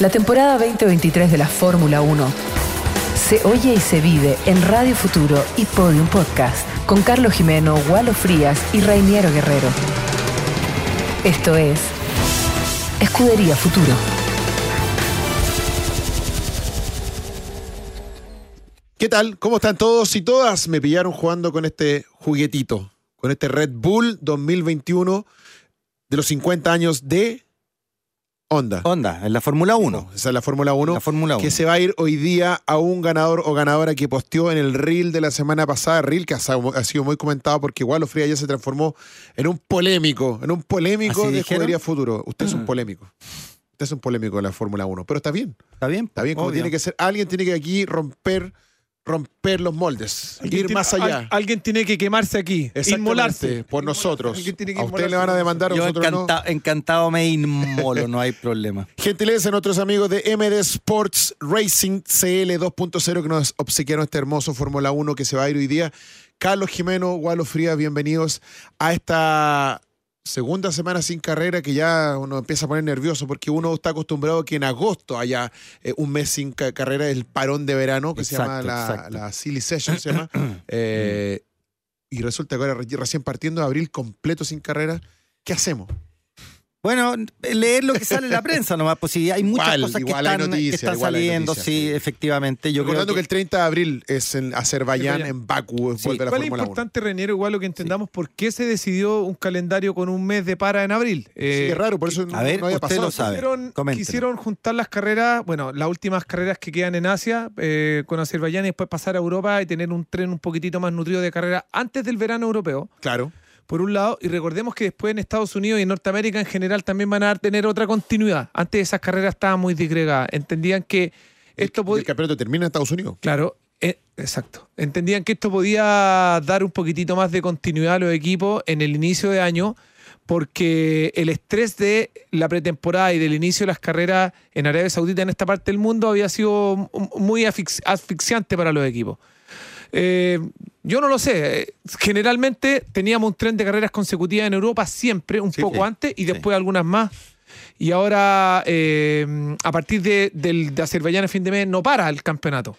La temporada 2023 de la Fórmula 1 se oye y se vive en Radio Futuro y Podium Podcast con Carlos Jimeno, Walo Frías y Rainiero Guerrero. Esto es Escudería Futuro. ¿Qué tal? ¿Cómo están todos y todas? Me pillaron jugando con este juguetito, con este Red Bull 2021 de los 50 años de Honda. Honda, en la Fórmula 1. Esa es la Fórmula 1. La Fórmula 1. Que se va a ir hoy día a un ganador o ganadora que posteó en el reel de la semana pasada. Reel que ha, sido muy comentado porque igual Fría ya se transformó en un polémico, en un polémico ¿Así de? Escudería Futuro. Usted es un Mm. polémico. Usted es un polémico de la Fórmula 1. Pero está bien. ¿Está bien? Está bien, como Obvio. tiene que ser. Alguien tiene que aquí romper, romper los moldes. Ir tiene- más allá. al- alguien tiene que quemarse aquí, inmolarse. Por nosotros. Alguien tiene que A usted le van a demandar, a Yo nosotros no. encanta- encantado me inmolo, no hay problema. Gentileza a nuestros amigos de MD Sports Racing CL 2.0 que nos obsequiaron este hermoso Fórmula 1 que se va a ir hoy día. Carlos Jimeno, Gualo Frías, bienvenidos a esta segunda semana sin carrera que ya uno empieza a poner nervioso porque uno está acostumbrado a que en agosto haya eh, un mes sin ca- carrera, el parón de verano que se llama la, exacto. la Silly Session, se llama. Eh, y resulta que ahora re- recién partiendo de abril completo sin carrera, ¿qué hacemos? Bueno, leer lo que sale en la prensa nomás, pues sí, hay muchas Igual, cosas que igual hay están, que noticias, están igual hay saliendo, noticias, sí, sí. efectivamente. Yo creo Recordando que... que, el 30 de abril es en Azerbaiyán, Azerbaiyán. en Bakú, Sí. vuelve a la Igual es Fórmula 1. importante, Reniero, igual lo que entendamos por qué se decidió un calendario con un mes de para en abril. Sí, es raro, por eso no, a ver, no había usted pasado. lo sabe. Quisieron, juntar las carreras, bueno, las últimas carreras que quedan en Asia eh, con Azerbaiyán y después pasar a Europa y tener un tren un poquitito más nutrido de carrera antes del verano europeo, Claro. Por un lado, y recordemos que después en Estados Unidos y en Norteamérica en general también van a tener otra continuidad. Antes esas carreras estaban muy disgregadas, entendían que esto podía... el campeonato termina en Estados Unidos. Claro, eh, exacto. Entendían que esto podía dar un poquitito más de continuidad a los equipos en el inicio de año, porque el estrés de la pretemporada y del inicio de las carreras en Arabia Saudita en esta parte del mundo había sido muy asfix- asfixiante para los equipos. Eh, yo no lo sé. eh, Generalmente teníamos un tren de carreras consecutivas en Europa siempre, un Sí, poco sí, antes y después algunas más. Y ahora, eh, a partir de, del, de Azerbaiyán a fin de mes, no para el campeonato.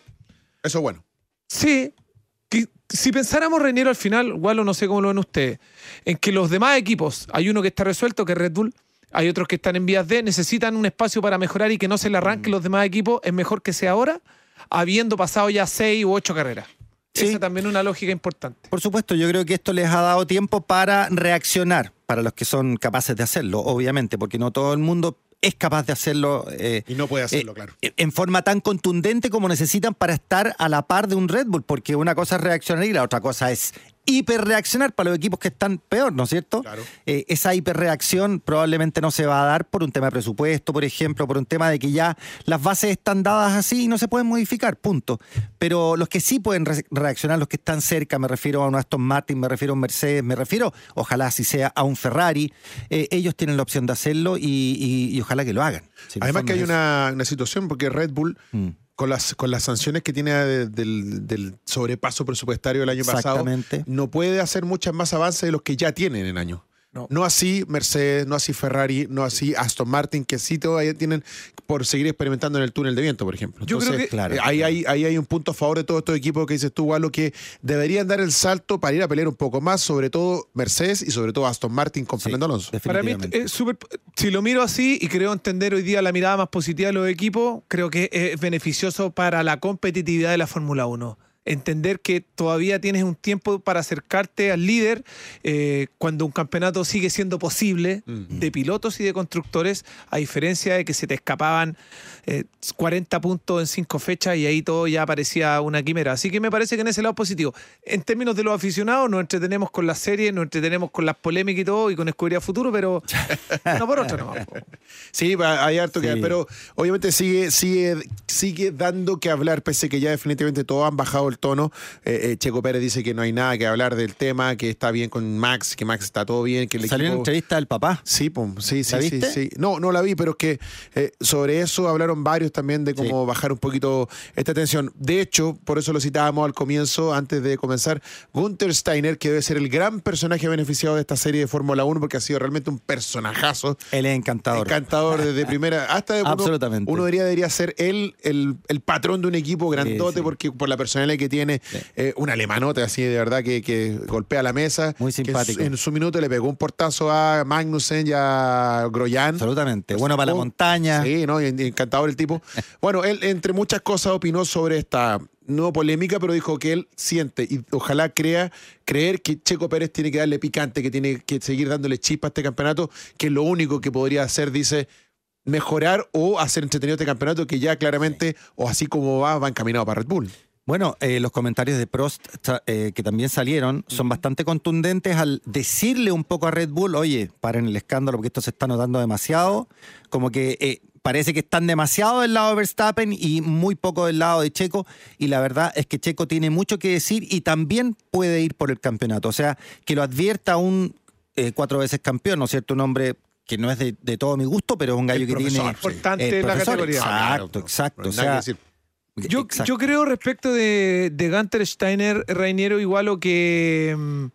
Eso es bueno. Sí. que- si pensáramos, Reñero, al final, igual o no sé cómo lo ven ustedes, en que los demás equipos, hay uno que está resuelto, que es Red Bull, hay otros que están en vías de, necesitan un espacio para mejorar y que no se le Mm. arranquen los demás equipos, es mejor que sea ahora, habiendo pasado ya seis u ocho carreras. Sí. Esa también es una lógica importante. Por supuesto, yo creo que esto les ha dado tiempo para reaccionar, para los que son capaces de hacerlo, obviamente, porque no todo el mundo es capaz de hacerlo eh, Y no puede hacerlo, eh, claro. en forma tan contundente como necesitan para estar a la par de un Red Bull, porque una cosa es reaccionar y la otra cosa es hiperreaccionar para los equipos que están peor, ¿no es cierto? Claro. Eh, esa hiperreacción probablemente no se va a dar por un tema de presupuesto, por ejemplo, por un tema de que ya las bases están dadas así y no se pueden modificar, punto. Pero los que sí pueden re- reaccionar, los que están cerca, me refiero a un Aston Martin, me refiero a un Mercedes, me refiero, ojalá si sea a un Ferrari, eh, ellos tienen la opción de hacerlo y, y- y ojalá que lo hagan. Si Además que hay una, una situación porque Red Bull, Mm. Con las, con las sanciones que tiene de- del, del sobrepaso presupuestario del año pasado, no puede hacer muchas más avances de los que ya tienen en año. No. No así Mercedes, no así Ferrari, no así Aston Martin, que sí todavía tienen por seguir experimentando en el túnel de viento, por ejemplo. Yo creo que- Claro. eh, ahí, hay, ahí hay un punto a favor de todos estos equipos que dices tú, Walo, que deberían dar el salto para ir a pelear un poco más, sobre todo Mercedes y sobre todo Aston Martin con Sí, Fernando Alonso. Para mí es súper... Si lo miro así y creo entender hoy día la mirada más positiva de los equipos, creo que es beneficioso para la competitividad de la Fórmula 1. Entender que todavía tienes un tiempo para acercarte al líder eh, cuando un campeonato sigue siendo posible de pilotos y de constructores, a diferencia de que se te escapaban eh, 40 puntos en cinco fechas y ahí todo ya parecía una quimera. Así que me parece que en ese lado es positivo. En términos de los aficionados, nos entretenemos con las series, nos entretenemos con las polémicas y todo, y con Escudería Futuro, pero no por otra, no. Sí, hay harto que pero obviamente sigue, sigue, sigue dando que hablar, pese que ya definitivamente todos han bajado el el tono. Eh, eh, Checo Pérez dice que no hay nada que hablar del tema, que está bien con Max, que Max está todo bien, que el Salió en equipo... entrevista del papá. Sí, pum, sí, sí, ¿La sí, viste? sí. No, no la vi, pero es que eh, sobre eso hablaron varios también de cómo bajar un poquito esta tensión. De hecho, por eso lo citábamos al comienzo, antes de comenzar, Gunther Steiner, que debe ser el gran personaje beneficiado de esta serie de Fórmula 1, porque ha sido realmente un personajazo. Él es encantador. Encantador desde primera hasta de uno- Absolutamente. Uno debería, debería ser él el, el patrón de un equipo grandote sí. porque por la personalidad que tiene, eh, un alemanote así de verdad que, que golpea la mesa. Muy simpático. en su minuto le pegó un portazo a Magnussen y a Groyan. Absolutamente. Bueno para la Oh, montaña. Sí, ¿no? Encantador el tipo. Bueno, él, entre muchas cosas, opinó sobre esta no polémica, pero dijo que él siente y ojalá crea, creer que Checo Pérez tiene que darle picante, que tiene que seguir dándole chispa a este campeonato, que es lo único que podría hacer, dice, mejorar o hacer entretenido este campeonato que ya claramente, o así como va, va encaminado para Red Bull. Bueno, eh, los comentarios de Prost eh, que también salieron son bastante contundentes al decirle un poco a Red Bull, oye, paren el escándalo porque esto se está notando demasiado, como que eh, parece que están demasiado del lado de Verstappen y muy poco del lado de Checo, y la verdad es que Checo tiene mucho que decir y también puede ir por el campeonato, o sea, que lo advierta un eh, cuatro veces campeón, ¿no es cierto? Un hombre que no es de, de todo mi gusto, pero es un gallo El que profesor, tiene... Importante el la categoría. Exacto, exacto. No o sea. Yo, yo creo respecto de, de Gunter Steiner, Reiniero, igual lo que mm,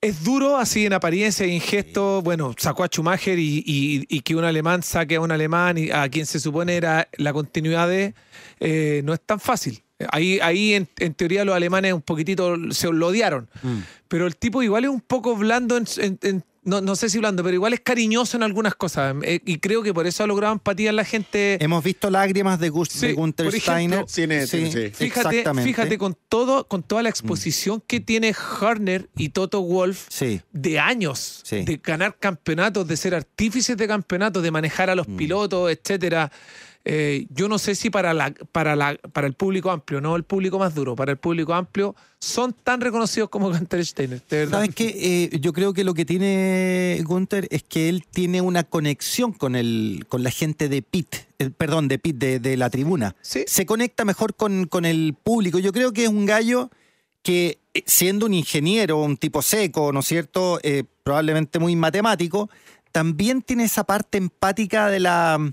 es duro así en apariencia y en gesto. Bueno, sacó a Schumacher y, y- y que un alemán saque a un alemán y a quien se supone era la continuidad de, eh, no es tan fácil. Ahí, ahí en, en teoría los alemanes un poquitito se lo odiaron. Mm. Pero el tipo igual es un poco blando, en- en- en- no, no sé si blando, pero igual es cariñoso en algunas cosas. Eh, y creo que por eso ha logrado empatía en la gente. Hemos visto lágrimas de, Gus- Sí, de Gunther por ejemplo, Steiner. tiene- sí. Fíjate, exactamente. fíjate con todo, con toda la exposición que tiene Harner y Toto Wolf Sí. de años Sí. de ganar campeonatos, de ser artífices de campeonatos, de manejar a los Mm. pilotos, etcétera. Eh, yo no sé si para la, para la, para el público amplio, no el público más duro, para el público amplio, son tan reconocidos como Gunter Steiner, de verdad. ¿Sabes qué? Eh, yo creo que lo que tiene Gunther es que él tiene una conexión con el, con la gente de Pit, eh, perdón, de Pit, de, de la tribuna. Sí. Se conecta mejor con, con el público. Yo creo que es un gallo que, eh, siendo un ingeniero, un tipo seco, ¿no es cierto? Probablemente muy matemático, también tiene esa parte empática de la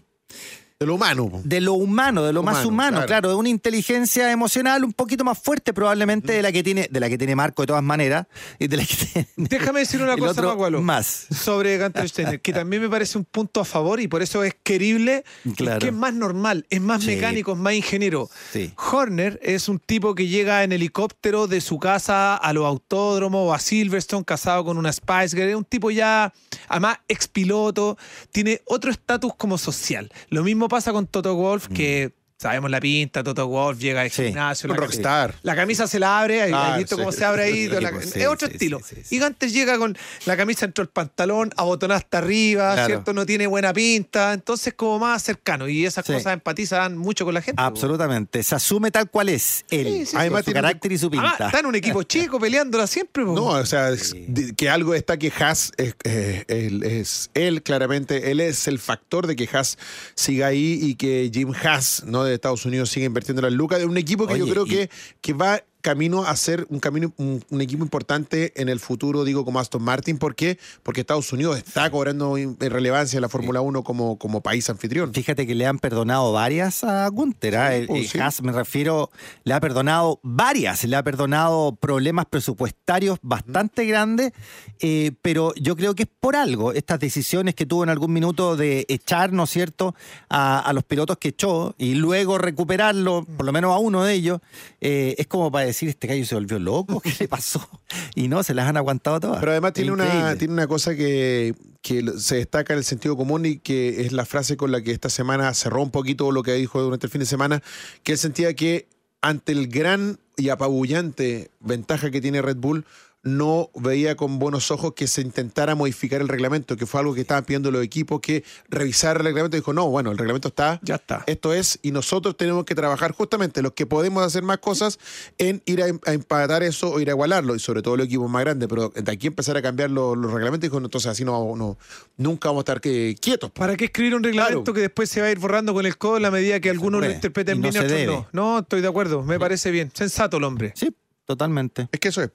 De lo humano. po. de lo humano, de lo más Humano, claro. claro. de una inteligencia emocional un poquito más fuerte probablemente de la que tiene, de la que tiene Marco de todas maneras, y de la que tiene Déjame decir una cosa otro más, sobre Gunter Steiner, que también me parece un punto a favor y por eso es querible, Claro. que es más normal, es más Sí. mecánico, es más ingeniero. Sí. Horner es un tipo que llega en helicóptero de su casa a los autódromos o a Silverstone casado con una Spice Girl, es un tipo ya, además, expiloto, tiene otro estatus como social. Lo mismo pasa con Toto Wolf, que sabemos la pinta, Toto Wolf llega al. Sí. gimnasio, Un la- rockstar. la camisa se la abre, ahí visto sí. cómo se abre ahí. Sí, la- pues, sí, es otro sí, estilo. sí, sí, sí. Y Gantes llega con la camisa dentro del pantalón, abotonada hasta arriba, Claro. ¿cierto? No tiene buena pinta, entonces como más cercano. Y esas Sí. cosas empatizan mucho con la gente. Absolutamente. Se asume tal cual es él. Sí, sí, sí. Además, su tiene- carácter y su Además, pinta. está en un equipo chico peleándola siempre. po. No, o sea, es- que algo está que Haas es, eh, él, es él claramente, él es el factor de que Haas siga ahí y que Jim Haas, ¿no? De Estados Unidos siga invirtiendo las lucas de un equipo que yo creo y- que, que va camino a ser un camino un, un equipo importante en el futuro, digo, como Aston Martin. ¿Por qué? Porque Estados Unidos está cobrando in- relevancia en la Fórmula 1 como, como país anfitrión. Fíjate que le han perdonado varias a Gunther. ¿ah? El- el sí. Haas, me refiero, le ha perdonado varias. Le ha perdonado problemas presupuestarios bastante grandes, eh, pero yo creo que es por algo. Estas decisiones que tuvo en algún minuto de echar, ¿no es cierto?, a, a los pilotos que echó y luego recuperarlo, por lo menos a uno de ellos, eh, es como para decir, este gallo se volvió loco, ¿qué le pasó? Y no, se las han aguantado todas. Pero además tiene una, tiene una cosa que, que se destaca en el sentido común y que es la frase con la que esta semana cerró un poquito lo que dijo durante el fin de semana, que él sentía que ante el gran y apabullante ventaja que tiene Red Bull, no veía con buenos ojos que se intentara modificar el reglamento, que fue algo que estaban pidiendo los equipos, que revisar el reglamento. Dijo, no, bueno, el reglamento está, Ya está. esto es, y nosotros tenemos que trabajar justamente los que podemos hacer más cosas en ir a, a empatar eso o ir a igualarlo, y sobre todo los equipos más grandes, pero de aquí empezar a cambiar los, los reglamentos, dijo, no, entonces así no, no nunca vamos a estar que- quietos. ¿Para qué escribir un reglamento Claro. que después se va a ir borrando con el codo en la medida que algunos lo interpreten Y no bien y se otros debe. no? No, estoy de acuerdo, me parece bien. Sensato el hombre. Sí, totalmente. Es que eso es.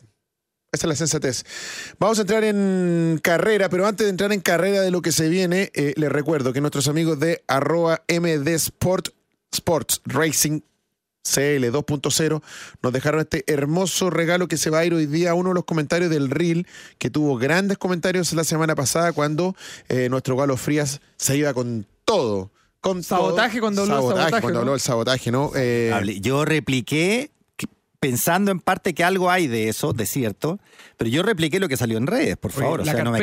Esa es la sensatez. Vamos a entrar en carrera, pero antes de entrar en carrera de lo que se viene, eh, les recuerdo que nuestros amigos de arroba MD Sport, Sports Racing CL 2.0 nos dejaron este hermoso regalo que se va a ir hoy día a uno de los comentarios del Reel, que tuvo grandes comentarios la semana pasada cuando eh, nuestro Galo Frías se iba con todo. Con Sabotaje todo. cuando habló del sabotaje, Cuando ¿no? habló del sabotaje, ¿no? Eh, Yo repliqué pensando en parte que algo hay de eso, de cierto, pero yo repliqué lo que salió en redes, por favor. Oye, o sea, no me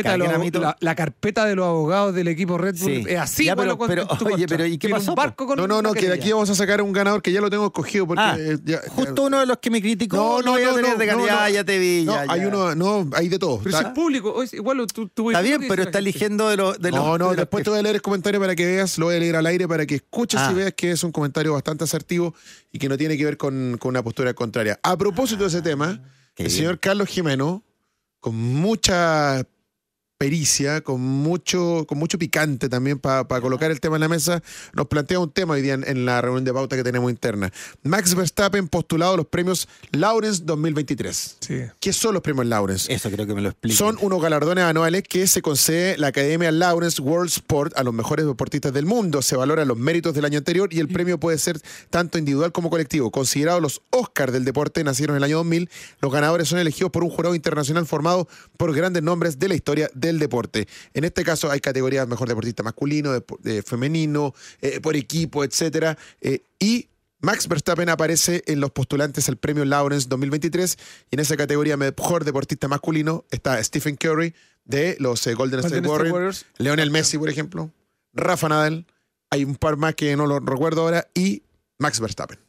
los, la, la carpeta de los abogados del equipo Red Bull Sí. es así, Ya, pero- con- pero, en tu oye, contra. pero ¿y qué pasó, Un barco con no, no, no, que de aquí vamos a sacar un ganador que ya lo tengo escogido porque Ah, eh, ya- Justo uno de los que me criticó, no, no, a tener de no, ya, no. ya te vi. No, ya, hay ya. uno, no, hay de todo. Pero si es público, igual tú, tú Está bien, pero está la eligiendo de los. No, no, después te voy a leer el comentario para que veas, lo voy a leer al aire para que escuches Ah. y veas que es un comentario bastante asertivo y que no tiene que ver con una postura contraria. A propósito de ese tema, Qué el bien. señor Carlos Jimeno, con mucha pericia, con mucho, con mucho picante también para colocar el tema en la mesa, nos plantea un tema hoy día en, en la reunión de pauta que tenemos interna. Max Verstappen postulado a los premios Lawrence 2023. Sí. ¿Qué son los premios Lawrence? Eso creo que me lo explico. Son unos galardones anuales que se concede la Academia Lawrence World Sport a los mejores deportistas del mundo. Se valoran los méritos del año anterior y el premio puede ser tanto individual como colectivo. Considerados los Oscars del deporte, nacieron en el año 2000. Los ganadores son elegidos por un jurado internacional formado por grandes nombres de la historia del deporte. En este caso hay categorías mejor deportista masculino, eh, femenino, eh, por equipo, etcétera. Eh, y Max Verstappen aparece en los postulantes al premio Lawrence 2023 y en esa categoría mejor deportista masculino está Stephen Curry de los eh, Golden State Golden State Warriors, Warriors. Leonel Messi, por ejemplo, Rafa Nadal, hay un par más que no lo recuerdo ahora y Max Verstappen.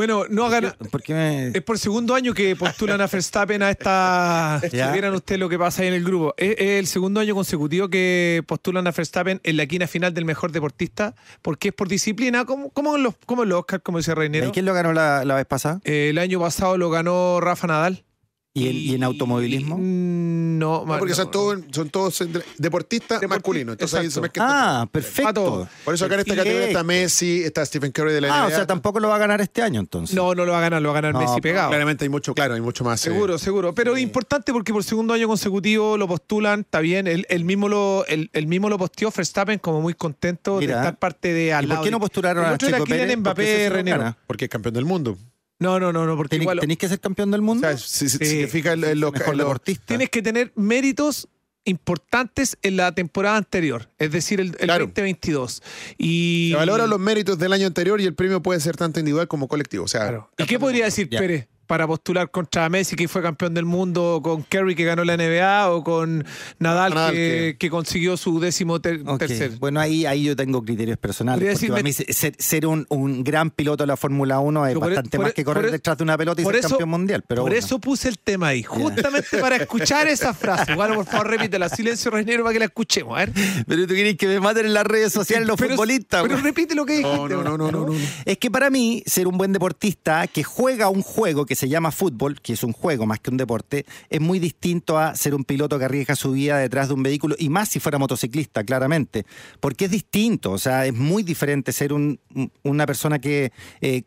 Bueno, no hagan. ¿Por qué me.? Es por segundo año que postulan a Verstappen a esta. Ya. Vieran ustedes lo que pasa ahí en el grupo. Es, es el segundo año consecutivo que postulan a Verstappen en la quina final del mejor deportista, porque es por disciplina, como, como, en, los, como en los Oscars, como dice Reinero. ¿Y quién lo ganó la, la vez pasada? Eh, el año pasado lo ganó Rafa Nadal. ¿Y, el- y en automovilismo? No, No, porque no, son todos, son todos entre- deportistas Deporti- masculinos. Entonces ahí se Ah, todos. perfecto. Por eso acá en esta categoría está Messi, está Stephen Curry de la Ah, o NBA. sea, tampoco lo va a ganar este año entonces. No, no lo va a ganar, lo va a ganar No, Messi pero pegado. Claramente hay mucho, claro, hay mucho más. eh, Seguro, seguro. Pero es importante porque por segundo año consecutivo lo postulan, está bien. Él, él mismo lo, él, él mismo lo posteó, Verstappen, como muy contento Mira. de estar parte de al ¿Y por qué no postularon a Kylian Pérez? Mbappé, gana. porque es campeón del mundo. No, no, no, no, porque Tení- igual ¿Tenéis que ser campeón del mundo? O sea, si, si- si Sí. te fijas en, en los, Mejor en los- deportista. tienes que tener méritos importantes en la temporada anterior, es decir, el, el Claro. 2022. Y se valoran los méritos del año anterior y el premio puede ser tanto individual como colectivo. O sea, Claro. ¿Y qué podría decir Ya. Pérez para postular contra Messi, que fue campeón del mundo, o con Kerry, que ganó la NBA, o con Nadal, Nadal, que, consiguió su décimo ter- tercer? Bueno, ahí, ahí yo tengo criterios personales. Porque decirme- para mí se- ser, ser un, un gran piloto de la Fórmula 1 es Pero por e- bastante por más e- que correr por e- detrás de una pelota y ser eso- campeón mundial. Pero Por bueno. eso puse el tema ahí, justamente para escuchar esa frase. Bueno, por favor, repítela. Silencio, Reinero, para que la escuchemos. A ver. Pero tú querés que me maten en las redes sociales los Pero- futbolistas. Pero güey. repite lo que dijiste. no, no, no, no, no, no. Es que para mí, ser un buen deportista que juega un juego que se llama fútbol, que es un juego más que un deporte, es muy distinto a ser un piloto que arriesga su vida detrás de un vehículo, y más si fuera motociclista, claramente. Porque es distinto, o sea, es muy diferente ser un- un- una persona que. eh,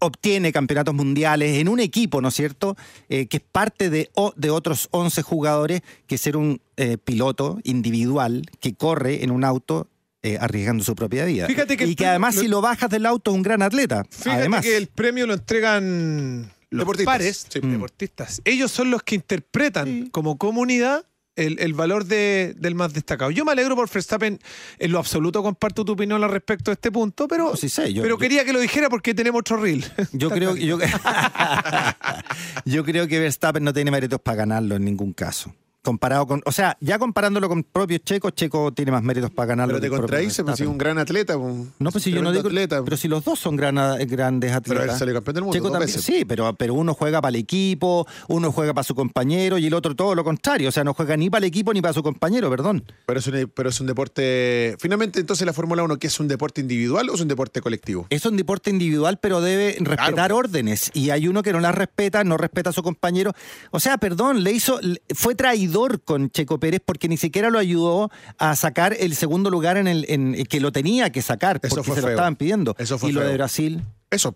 obtiene campeonatos mundiales en un equipo, ¿no es cierto? Eh, que es parte de, o- de otros 11 jugadores, que ser un eh, piloto individual que corre en un auto eh, arriesgando su propia vida. Fíjate que y que además lo- si lo bajas del auto es un gran atleta. Fíjate además. que el premio lo entregan los Deportistas, pares, sí. Mm. deportistas. Ellos son los que interpretan como comunidad el, el valor de- del más destacado. Yo me alegro por Verstappen, en lo absoluto comparto tu opinión al respecto de este punto, pero, No, sí sé, yo- pero yo- quería que lo dijera porque tenemos otro reel. Yo creo, yo, yo creo que Verstappen no tiene méritos para ganarlo en ningún caso. Comparado con, o sea, ya comparándolo con propios Checo, Checo tiene más méritos para ganarlo. Pero te propio contradice, pues si un gran atleta. pues, No, pues si yo no digo. atleta. Pero si los dos son gran- grandes Pero atletas. él salió campeón del mundo Checo dos también, veces. sí, pero, pero uno juega para el equipo, uno juega para su compañero y el otro todo lo contrario. O sea, no juega ni para el equipo ni para su compañero, perdón. Pero es, un, pero es un deporte. Finalmente, entonces, la Fórmula 1, ¿qué es un deporte individual o es un deporte colectivo? Es un deporte individual, pero debe respetar Claro. órdenes. Y hay uno que no las respeta, no respeta a su compañero. O sea, perdón, le hizo, fue traidor con Checo Pérez porque ni siquiera lo ayudó a sacar el segundo lugar en el en, que lo tenía que sacar, Eso porque fue se lo estaban pidiendo. Eso fue y lo feo. de Brasil, Eso.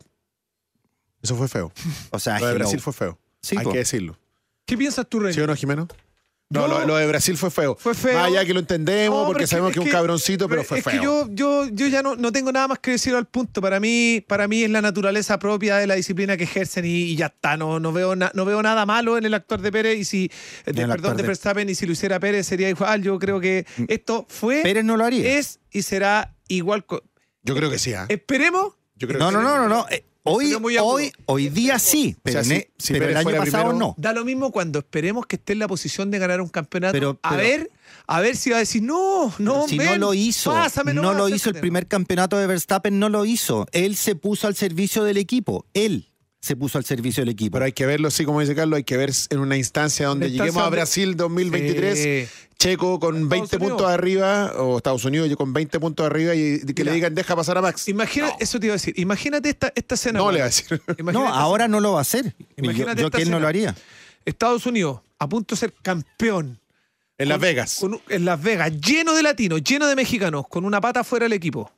Eso fue feo. o sea, Lo de. Brasil fue feo. Sí, Hay po. que decirlo. ¿Qué piensas tú, Rey? ¿Sí o no, Jimeno? No, Yo- lo, lo de Brasil fue feo. Fue feo. Más allá que lo entendemos, No, porque pero es sabemos que es un cabroncito, pero fue es feo. que yo, yo, yo ya no, no tengo nada más que decir al punto. Para mí, para mí es la naturaleza propia de la disciplina que ejercen y, y ya está. No, no, veo na- no veo nada malo en el actor de Pérez y si, eh, de- perdón, de Verstappen y si lo hiciera Pérez sería igual. Yo creo que esto fue, Pérez no lo haría. es y será igual. Yo creo que sí, ¿ah? Esperemos. Yo creo No, que no, sí. no, no, no. Hoy, muy hoy, hoy día sí, pero, O sea, en si- e- si pero el año pasado primero- no. Da lo mismo cuando esperemos que esté en la posición de ganar un campeonato. Pero- a pero- ver, a ver si va a decir, no, no, si no lo hizo, pásame no lo hizo el acércate". primer campeonato de Verstappen, no lo hizo. Él se puso al servicio del equipo. Él se puso al servicio del equipo. Pero hay que verlo, sí, como dice Carlos, hay que ver en una instancia donde Una instancia lleguemos a Brasil 2023, Sí. Checo con Estados 20 Unidos. puntos arriba, o Estados Unidos yo con 20 puntos arriba y que le digan deja pasar a Max. Imagina, eso te iba a decir. Imagínate esta, esta escena. No le va a decir. Imagínate no, ahora escena. no lo va a hacer. Yo, Imagínate yo que él no lo haría. Estados Unidos, a punto de ser campeón. En Las Vegas. con en Las Vegas, lleno de latinos, lleno de mexicanos, con una pata fuera del equipo.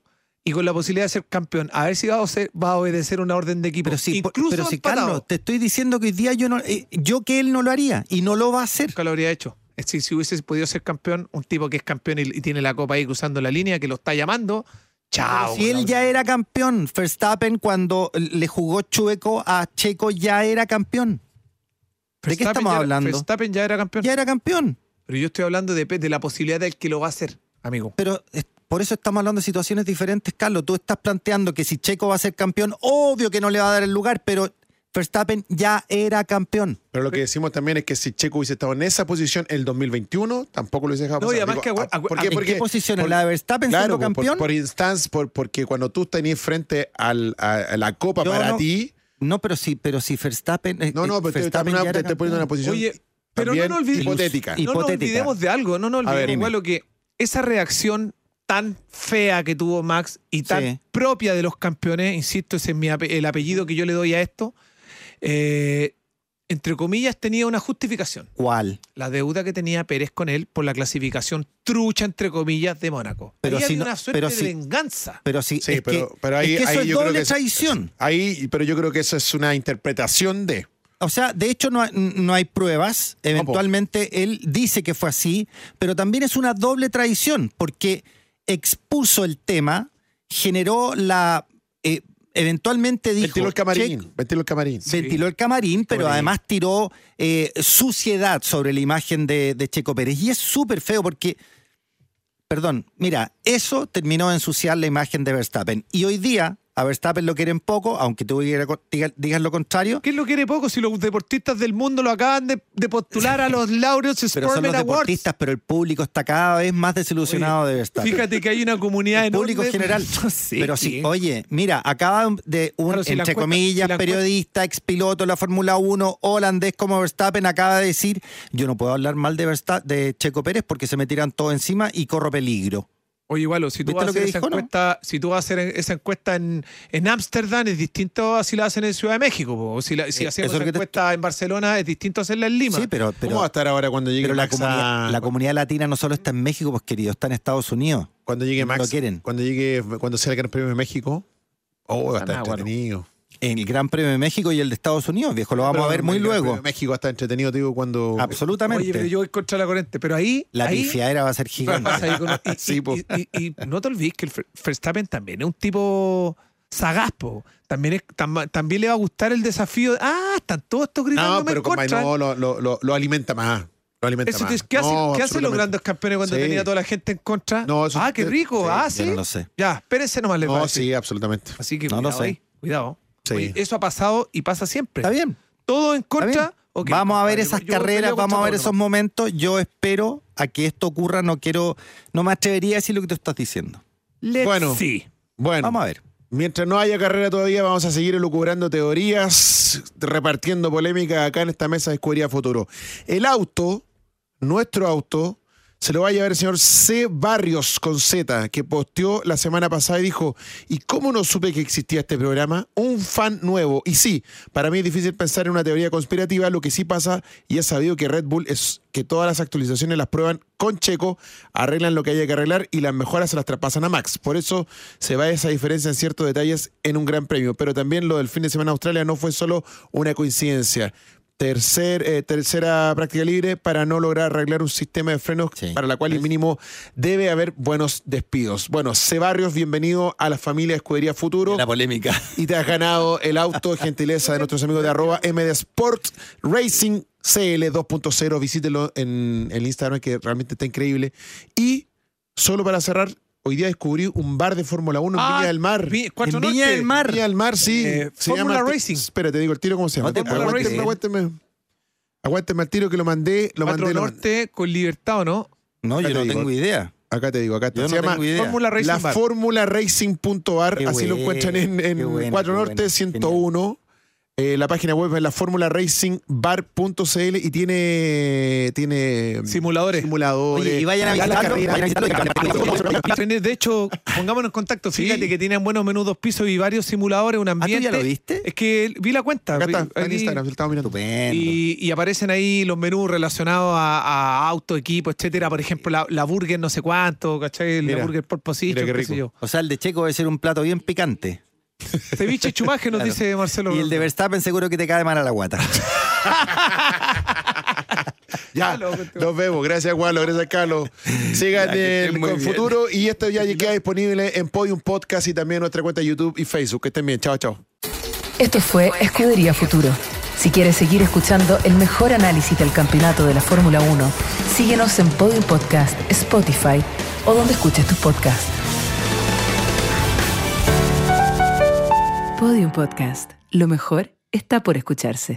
Y con la posibilidad de ser campeón. A ver si va a, ser- va a obedecer una orden de equipo. Pero sí, por- Incluso pero empatado. Carlos, te estoy diciendo que hoy día yo no, eh, yo que él no lo haría y no lo va a hacer. Nunca lo habría hecho. Es decir, si hubiese podido ser campeón, un tipo que es campeón y, y tiene la copa ahí cruzando la línea, que lo está llamando, chao. Si él ya era campeón, Verstappen cuando le jugó chueco a Checo ya era campeón. ¿De qué estamos ya- hablando? Verstappen ya era campeón. Ya era campeón. Pero yo estoy hablando de, de la posibilidad del que lo va a hacer, amigo. Pero por eso estamos hablando de situaciones diferentes, Carlos. Tú estás planteando que si Checo va a ser campeón, obvio que no le va a dar el lugar, pero Verstappen ya era campeón. Pero lo que decimos también es que si Checo hubiese estado en esa posición el 2021, tampoco lo hubiese dejado No, pasar. y además que agu- ah, agu- ¿por qué? ¿en ¿En Porque- qué posición? ¿En por- la de Verstappen Claro, siendo campeón? por, instancia, por- porque cuando tú tenías frente al, a, a la copa Yo para no- ti, No, pero sí, pero si Verstappen. eh, no, no, eh, pero te, Verstappen te, te, poniendo en una posición Oye, pero no nos olvidemos- hipotética. No nos olvidemos de algo, no nos A ver, olvidemos, dime. Gualo, que esa reacción tan fea que tuvo Max y tan Sí. propia de los campeones, insisto, ese es mi ape- el apellido que yo le doy a esto, eh, entre comillas tenía una justificación. ¿Cuál? La deuda que tenía Pérez con él por la clasificación trucha, entre comillas, de Mónaco. Pero Ahí si había no- una suerte pero de si- venganza. Pero sí, Sí, es, pero, que, pero ahí, es que eso ahí es yo creo doble que es- traición. ahí, pero yo creo que eso es una interpretación de. O sea, de hecho no no hay pruebas. Eventualmente él dice que fue así, pero también es una doble traición porque expuso el tema, generó la... eventualmente dijo... Ventiló el camarín. "Checo, Ventiló el camarín. ventiló el camarín, pero Camarín. además tiró eh, suciedad sobre la imagen de, de Checo Pérez. Y es súper feo porque, perdón, mira, eso terminó de ensuciar la imagen de Verstappen. Y hoy día a Verstappen lo quieren poco, aunque tú digas, lo contrario. ¿Quién lo quiere poco si los deportistas del mundo lo acaban de, de postular a los Laureus Pero son Sportman los Awards? deportistas, pero el público está cada vez más desilusionado de Verstappen. Fíjate que hay una comunidad el público enorme- general. No sé pero sí, qué. oye, mira, acaba de un, si entre comillas, si la encuesta- periodista, expiloto de la Fórmula 1, holandés como Verstappen, acaba de decir, yo no puedo hablar mal de Verstappen, de Checo Pérez porque se me tiran todo encima y corro peligro. Oye, igual, si tú ¿Viste vas a hacer esa dijo, no? encuesta, si tú vas a hacer esa encuesta en en Ámsterdam, es distinto a si la hacen en Ciudad de México. po. O si, la- si Eh, hacemos esa te- encuesta en Barcelona, es distinto hacerla en Lima. Sí, pero, ¿Cómo va a estar ahora cuando llegue pero la, comunidad, a- la comunidad latina no solo está en México, pues querido, está en Estados Unidos. cuando llegue no Max? lo quieren. Cuando llegue, cuando sea el Gran Premio de México. Oh, va a estar bueno. En el Gran Premio de México y el de Estados Unidos, viejo, lo vamos Pero a ver muy el Gran Premio luego. de México estar entretenido, te digo, cuando. Absolutamente. Oye, pero yo voy contra la corriente. Pero ahí. La ahí, pifiadera va a ser gigante. con- y, Sí, y- y- y- y no te olvides que el Verstappen también es un tipo sagaz, po. También, es, tam- también le va a gustar el desafío. de, ah, están todos estos gritando No, pero con no, lo, lo, lo, lo alimenta más. Lo alimenta Eso más. te- ¿Qué, hace- No, hacen los absolutamente. grandes campeones cuando Sí. tenía toda la gente en contra? No, eso- ah, qué rico. sí, ah, yo sí. no lo sé. Ya, espérense nomás, les No, decir. sí, absolutamente. Así que No lo cuidado sé. ahí, cuidado. Sí. Oye, eso ha pasado y pasa siempre. Está bien. Todo en contra, vamos a ver vale, esas yo carreras, vamos a ver esos momentos. Yo espero a que esto ocurra. No quiero, no me atrevería a decir lo que tú estás diciendo. Let's Bueno. see. Bueno, Vamos a ver. mientras no haya carrera todavía, vamos a seguir elucubrando teorías, repartiendo polémica acá en esta mesa de Escudería Futuro. El auto, nuestro auto, se lo va a llevar el señor C. Barrios con Z, que posteó la semana pasada y dijo, ¿y cómo no supe que existía este programa? Un fan nuevo. Y sí, para mí es difícil pensar en una teoría conspirativa, lo que sí pasa, y es sabido que Red Bull es que todas las actualizaciones las prueban con Checo, arreglan lo que haya que arreglar y las mejoras se las traspasan a Max. Por eso se va esa diferencia en ciertos detalles en un gran premio. Pero también lo del fin de semana Australia no fue solo una coincidencia. Tercer, eh, tercera práctica libre para no lograr arreglar un sistema de frenos Sí. para la cual el mínimo debe haber buenos despidos. Bueno, C. Barrios, bienvenido a la familia Escudería Futuro. La polémica. Y te has ganado el auto, gentileza de nuestros amigos de arroba MD Sport Racing CL 2.0. Visítelo en el Instagram que realmente está increíble. Y solo para cerrar, hoy día descubrí un bar de Fórmula 1 en Ah, Viña del Mar. Vi- Cuatro En Viña Norte. del Mar. Viña del Mar, sí. Eh, se Fórmula llama- Racing. Espera, te digo el tiro cómo se llama. Te aguánteme, aguánteme. Aguánteme al tiro que lo mandé. Lo Cuatro mandé lo mandé. Norte con libertad, ¿o no? No, Acá yo te no digo. tengo idea. Acá te digo, acá está. Yo se no llama idea. Fórmula Racing la. Fórmula Racing.ar, Qué así lo encuentran en, en qué bueno, 4 qué Norte bueno, 101. Eh, la página web es la Fórmula Racing Bar.cl y tiene, tiene Simuladores. simuladores. Oye, y vayan a visitarlo. De hecho, pongámonos en contacto. Sí. Fíjate que tienen buenos menús dos pisos y varios simuladores, un ¿Ah, tú ambiente. ya lo viste? Es que vi la cuenta. Acá está, en Instagram, estamos mirando. Y, y aparecen ahí los menús relacionados a, a auto, equipo, etcétera. Por ejemplo, la, la burger no sé cuánto, ¿cachai? Mira, la burger por qué rico. yo. O sea, el de Checo debe ser un plato bien picante. Ceviche chumaje nos Claro. dice Marcelo. Y el de Verstappen seguro que te cae mal a la guata. Ya, cuento. nos vemos. Gracias, Gualo. Gracias, Carlos. Sigan con bien. futuro y esto ya queda disponible en Podium Podcast y también en nuestra cuenta de YouTube y Facebook. Que estén bien. Chao, chao. Esto fue Escudería Futuro. Si quieres seguir escuchando el mejor análisis del campeonato de la Fórmula 1, síguenos en Podium Podcast, Spotify o donde escuches tus podcasts. Podium Podcast. Lo mejor está por escucharse.